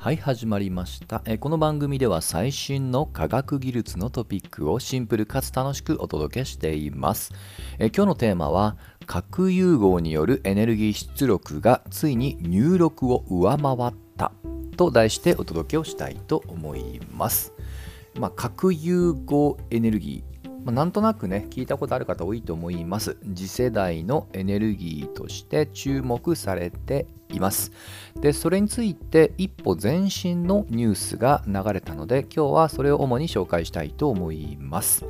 はい始まりました。えこの番組では最新の科学技術のトピックをシンプルかつ楽しくお届けしています。え今日のテーマは核融合によるエネルギー出力がついに入力を上回った。と題してお届けをしたいと思います、まあ、核融合エネルギーまあ、なんとなくね聞いたことある方多いと思います。次世代のエネルギーとして注目されています。でそれについて一歩前進のニュースが流れたので今日はそれを主に紹介したいと思います。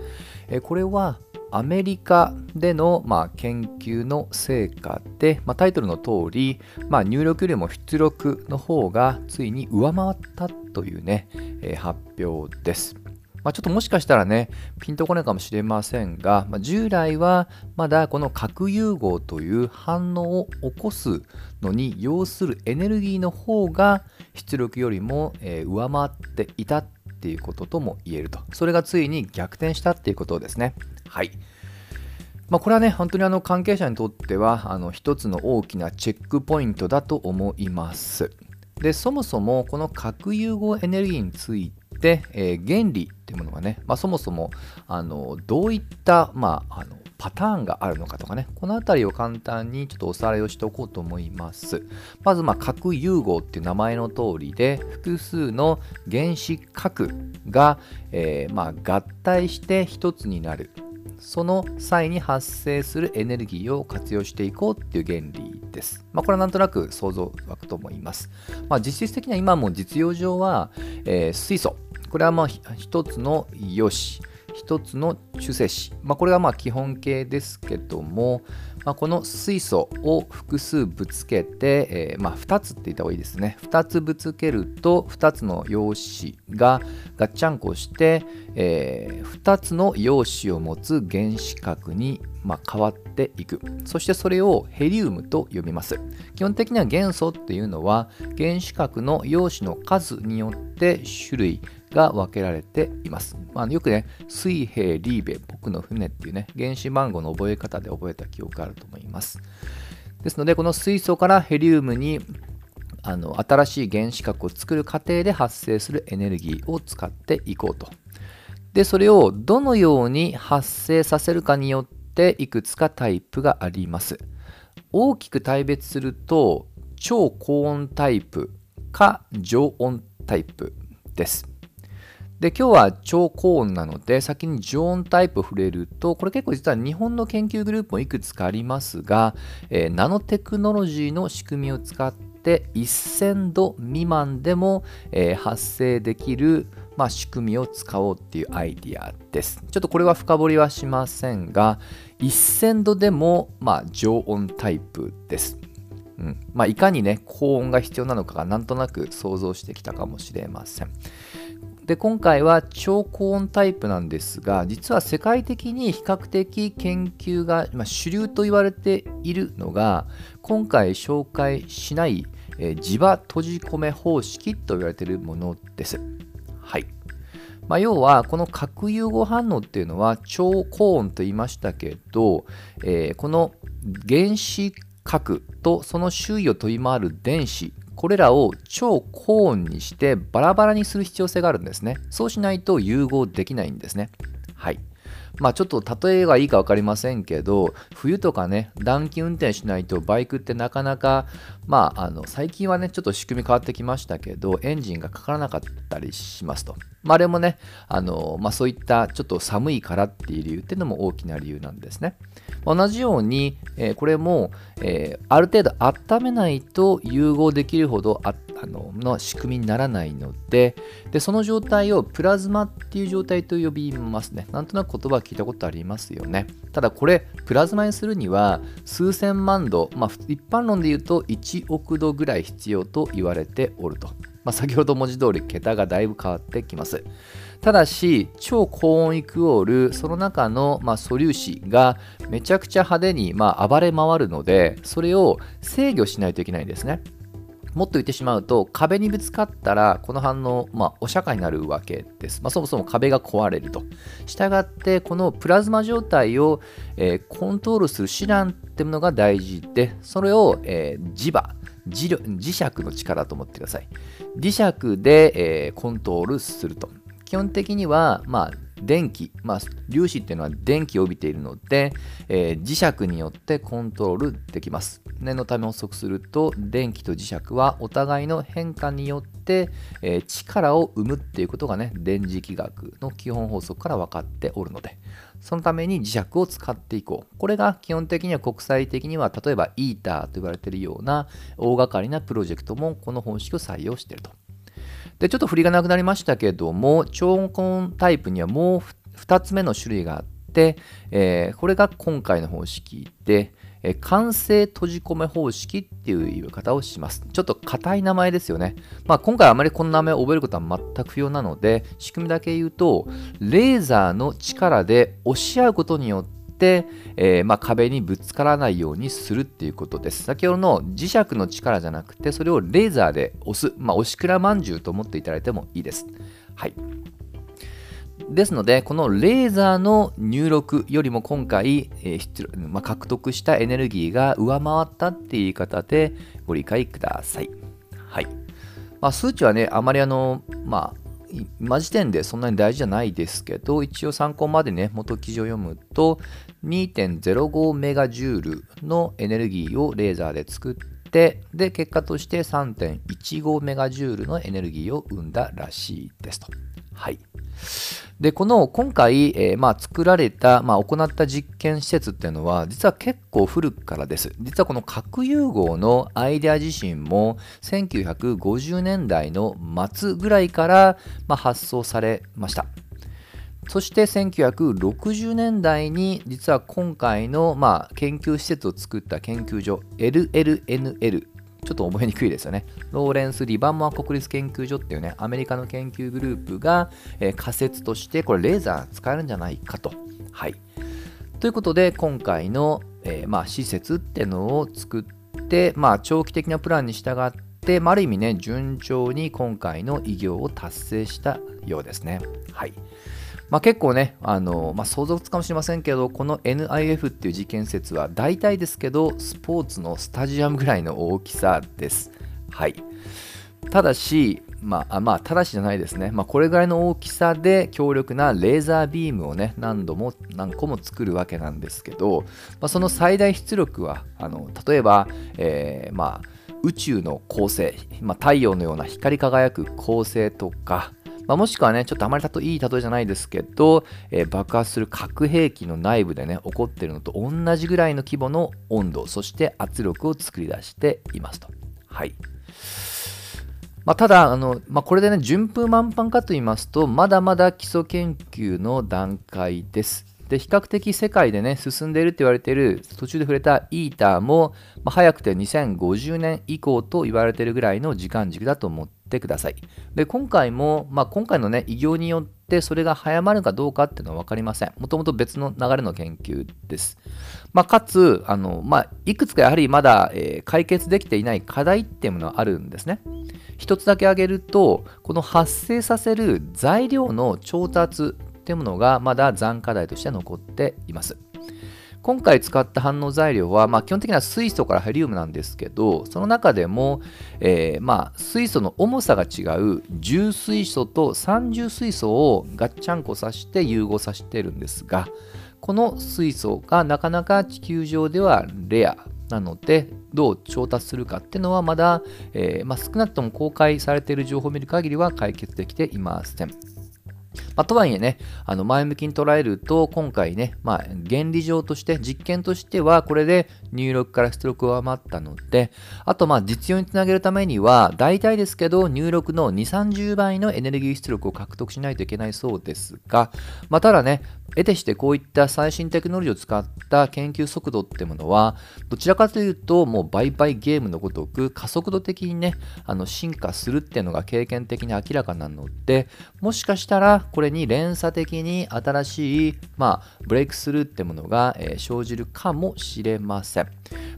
えこれはアメリカでの、まあ、研究の成果で、まあ、タイトルの通り、まあ、入力よりも出力の方がついに上回ったというね、えー、発表です。まあ、ちょっともしかしたらね、ピンとこないかもしれませんが、まあ、従来はまだこの核融合という反応を起こすのに要するエネルギーの方が出力よりも、えー、上回っていたっていうこととも言えると。それがついに逆転したっていうことですね。はい。まあ、これはね、本当にあの関係者にとってはあの一つの大きなチェックポイントだと思います。で、そもそもこの核融合エネルギーについて、えー、原理っていうものがね、まあ、そもそもあのどういった、まあ、あのパターンがあるのかとかね、この辺りを簡単にちょっとおさらいをしておこうと思います。まず、まあ、核融合っていう名前の通りで、複数の原子核が、えー、まあ、合体して一つになる。その際に発生するエネルギーを活用していこうっていう原理です。まあ、これはなんとなく想像湧くと思います。まあ、実質的には今も実用上は、えー、水素、これはまあ一つの陽子一つの中性子、まあ、これがまあ基本形ですけども、まあ、この水素を複数ぶつけて、えー、まあ2つって言った方がいいですね。2つぶつけると2つの陽子がガッチャンコして、えー、2つの陽子を持つ原子核にま、変わっていく。そしてそれをヘリウムと呼びます。基本的には元素っていうのは原子核の陽子の数によって種類が分けられています。まあ、よくね、水平リーベ、僕の船っていうね、原子番号の覚え方で覚えた記憶があると思います。ですので、この水素からヘリウムにあの新しい原子核を作る過程で発生するエネルギーを使っていこうと。で、それをどのように発生させるかによっていくつかタイプがあります。大きく大別すると、超高温タイプか常温タイプです。で今日は超高温なので先に常温タイプ触れるとこれ結構実は日本の研究グループもいくつかありますが、えー、ナノテクノロジーの仕組みを使って1000度未満でも、えー、発生できる、まあ、仕組みを使おうっていうアイディアです。ちょっとこれは深掘りはしませんが1000度でも、まあ、常温タイプです。うんまあ、いかにね高温が必要なのかがなんとなく想像してきたかもしれません。で今回は超高温タイプなんですが実は世界的に比較的研究が、まあ、主流と言われているのが今回紹介しない、えー、磁場閉じ込め方式と言われているものです。はいまあ、要はこの核融合反応っていうのは超高温と言いましたけど、えー、この原子核とその周囲を飛び回る電子これらを超高温にしてバラバラにする必要性があるんですね。そうしないと融合できないんですね。はい。まあちょっと例えがいいか分かりませんけど、冬とかね、暖気運転しないとバイクってなかなか、まああの最近はね、ちょっと仕組み変わってきましたけど、エンジンがかからなかったりしますと。まああれもね、あのまあそういったちょっと寒いからっていう理由っていうのも大きな理由なんですね。同じように、えー、これも、えー、ある程度温めないと融合できるほどああのの仕組みにならないのででその状態をプラズマっていう状態と呼びますね。なんとなく言葉聞いたことありますよね。ただこれプラズマにするには数千万度、まあ、一般論で言うと1億度ぐらい必要と言われておると、まあ、先ほど文字通り桁がだいぶ変わってきます。ただし超高温イクオールその中の、まあ、素粒子がめちゃくちゃ派手に、まあ、暴れ回るのでそれを制御しないといけないんですね。もっと言ってしまうと壁にぶつかったらこの反応、まあ、お釈迦になるわけです、まあ、そもそも壁が壊れると。したがってこのプラズマ状態を、えー、コントロールする手段っていうのが大事でそれを、えー、磁場磁磁石の力と思ってください。磁石で、えー、コントロールすると。基本的には、まあ、電気、まあ、粒子っていうのは電気を帯びているので、えー、磁石によってコントロールできます。念のため補足すると、電気と磁石はお互いの変化によって、えー、力を生むっていうことがね、電磁気学の基本法則から分かっておるので、そのために磁石を使っていこう。これが基本的には国際的には、例えばイーターと言われているような大掛かりなプロジェクトもこの方式を採用していると。で、ちょっと振りがなくなりましたけども、超音タイプにはもう2つ目の種類があって、えー、これが今回の方式で、えー、完成閉じ込め方式っていう言い方をします。ちょっと硬い名前ですよね。まあ、今回あまりこの名前を覚えることは全く不要なので、仕組みだけ言うと、レーザーの力で押し合うことによって、えー、まあ、壁にぶつからないようにするっていうことです。先ほどの磁石の力じゃなくて、それをレーザーで押す、まあ、押しくらまんじゅうと思っていただいてもいいです。はい。ですので、このレーザーの入力よりも今回、えーまあ、獲得したエネルギーが上回ったっていう言い方でご理解ください。はい。まあ、数値はね、あまりあの、まあ、今時点でそんなに大事じゃないですけど、一応参考までね、元記事を読むと、2.05メガジュールのエネルギーをレーザーで作って、で、結果として3.15メガジュールのエネルギーを生んだらしいですと。はい。で、この今回、えー、まあ、作られた、まあ、行った実験施設っていうのは、実は結構古くからです。実はこの核融合のアイデア自身も、1950年代の末ぐらいから、まあ、発想されました。そして1960年代に実は今回のまあ研究施設を作った研究所 LLNL ちょっと覚えにくいですよね。ローレンス・リバンモア国立研究所っていうね、アメリカの研究グループが、えー、仮説として、これレーザー使えるんじゃないかと。はい。ということで、今回の、えー、まあ、施設っていうのを作って、まあ、長期的なプランに従って、まあ、ある意味ね、順調に今回の偉業を達成したようですね。はい。まあ、結構ね、あのまあ、想像つかもしれませんけど、この NIF っていう実験施設は大体ですけど、スポーツのスタジアムぐらいの大きさです。はい。ただし、まあ、まあ、ただしじゃないですね。まあ、これぐらいの大きさで強力なレーザービームをね、何度も何個も作るわけなんですけど、まあ、その最大出力は、あの例えば、えー、まあ、宇宙の恒星、まあ、太陽のような光り輝く恒星とか、まあ、もしくはね、ちょっとあまりたといい例えじゃないですけど、えー、爆発する核兵器の内部でね、起こってるのと同じぐらいの規模の温度、そして圧力を作り出していますと。はい。まあ、ただ、あのまあ、これでね、順風満帆かと言いますと、まだまだ基礎研究の段階です。で、比較的世界でね、進んでいるって言われている、途中で触れたイーターも、まあ、早くて2050年以降と言われているぐらいの時間軸だと思っててください。で、今回も、まあ、今回のね、偉業によってそれが早まるかどうかっていうのは分かりません。もともと別の流れの研究です。まあ、かつ、あの、まあ、いくつかやはりまだ、えー、解決できていない課題っていうものはあるんですね。一つだけ挙げると、この発生させる材料の調達っていうものがまだ残課題として残っています。今回使った反応材料は、まあ、基本的には水素からヘリウムなんですけど、その中でも、えー、まあ、水素の重さが違う重水素と三重水素をガッチャンコさせて融合させてるんですが、この水素がなかなか地球上ではレアなので、どう調達するかっていうのはまだ、えー、まあ、少なくとも公開されている情報を見る限りは解決できていません。まあ、とはいえね、あの前向きに捉えると、今回ね、まあ、原理上として、実験としては、これで入力から出力を上回ったので、あと、ま、実用につなげるためには、大体ですけど、入力の2、30倍のエネルギー出力を獲得しないといけないそうですが、まあ、ただね、得てしてこういった最新テクノロジーを使った研究速度ってものは、どちらかというと、もう倍々ゲームのごとく加速度的にね、あの進化するっていうのが経験的に明らかなので、もしかしたらこれに連鎖的に新しい、まあ、ブレイクスルーってものが、えー、生じるかもしれません。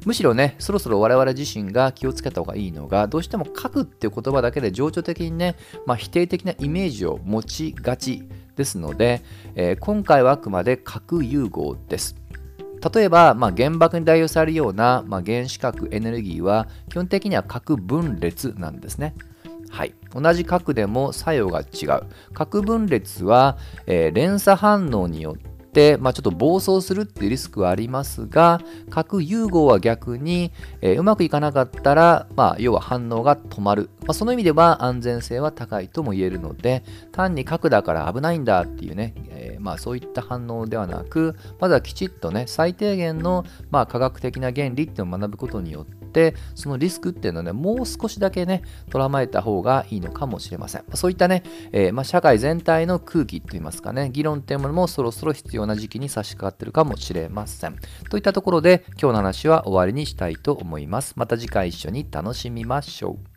むしろね、そろそろ我々自身が気をつけた方がいいのが、どうしても書くっていう言葉だけで情緒的にね、まあ、否定的なイメージを持ちがちですので、えー、今回はあくまで核融合です。例えば、まあ、原爆に代用されるような、まあ、原子核エネルギーは基本的には核分裂なんですね。はい、同じ核でも作用が違う。核分裂は、えー、連鎖反応によって、まあ、ちょっと暴走するっていうリスクはありますが核融合は逆に、えー、うまくいかなかったら、まあ、要は反応が止まる、まあ、その意味では安全性は高いとも言えるので単に核だから危ないんだっていうね、えー、まあ、そういった反応ではなくまずはきちっとね最低限の、まあ、科学的な原理っていうのを学ぶことによってでそのリスクっていうのはねもう少しだけね捉まえた方がいいのかもしれません。そういったね、えー、まあ、社会全体の空気といいますかね議論っていうものもそろそろ必要な時期に差し掛かってるかもしれません。といったところで今日の話は終わりにしたいと思います。また次回一緒に楽しみましょう。